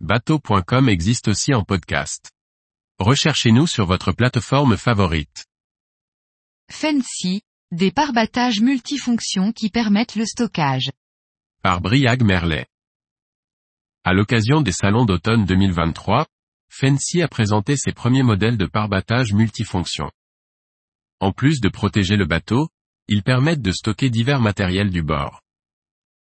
bateau.com existe aussi en podcast. Recherchez-nous sur votre plateforme favorite. Fancy, des parbattages multifonctions qui permettent le stockage. Par Briag Merlet. À l'occasion des salons d'automne 2023, Fancy a présenté ses premiers modèles de parbattage multifonctions. En plus de protéger le bateau, ils permettent de stocker divers matériels du bord.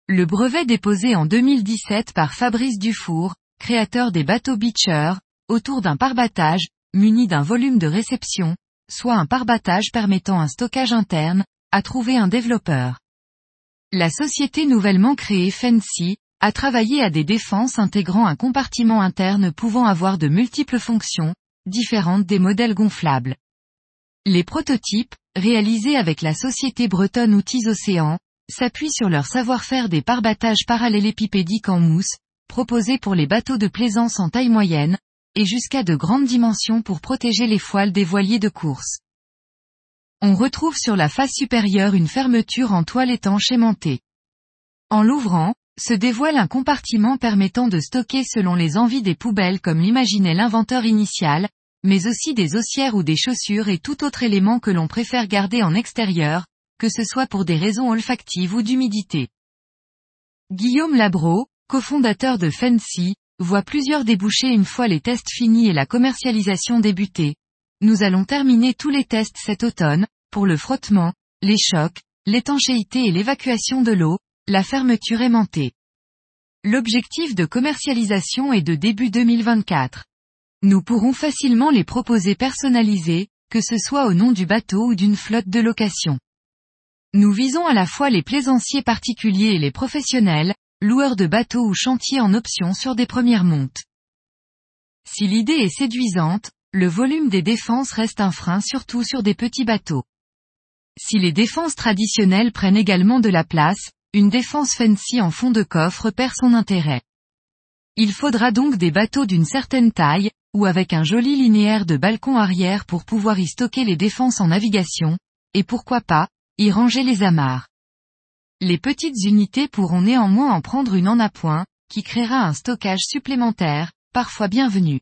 Le brevet déposé en 2017 par Fabrice Dufour, créateur des bateaux Beacher, autour d'un parbattage, muni d'un volume de réception, soit un parbattage permettant un stockage interne, a trouvé un développeur. La société nouvellement créée Fancy, a travaillé à des défenses intégrant un compartiment interne pouvant avoir de multiples fonctions, différentes des modèles gonflables. Les prototypes, réalisés avec la société bretonne Outils Océan, s'appuient sur leur savoir-faire des parbattages parallélépipédiques en mousse, proposés pour les bateaux de plaisance en taille moyenne, et jusqu'à de grandes dimensions pour protéger les voiles des voiliers de course. On retrouve sur la face supérieure une fermeture en toile étanche aimantée. En l'ouvrant, se dévoile un compartiment permettant de stocker selon les envies des poubelles comme l'imaginait l'inventeur initial, mais aussi des haussières ou des chaussures et tout autre élément que l'on préfère garder en extérieur, que ce soit pour des raisons olfactives ou d'humidité. Guillaume Labro, cofondateur de Fancy, voit plusieurs débouchés une fois les tests finis et la commercialisation débutée. Nous allons terminer tous les tests cet automne, pour le frottement, les chocs, l'étanchéité et l'évacuation de l'eau, la fermeture aimantée. L'objectif de commercialisation est de début 2024. Nous pourrons facilement les proposer personnalisés, que ce soit au nom du bateau ou d'une flotte de location. Nous visons à la fois les plaisanciers particuliers et les professionnels, loueurs de bateaux ou chantiers en option sur des premières montes. Si l'idée est séduisante, le volume des défenses reste un frein surtout sur des petits bateaux. Si les défenses traditionnelles prennent également de la place, une défense fancy en fond de coffre perd son intérêt. Il faudra donc des bateaux d'une certaine taille, ou avec un joli linéaire de balcon arrière pour pouvoir y stocker les défenses en navigation, et pourquoi pas, y ranger les amarres. Les petites unités pourront néanmoins en prendre une en appoint, qui créera un stockage supplémentaire, parfois bienvenu.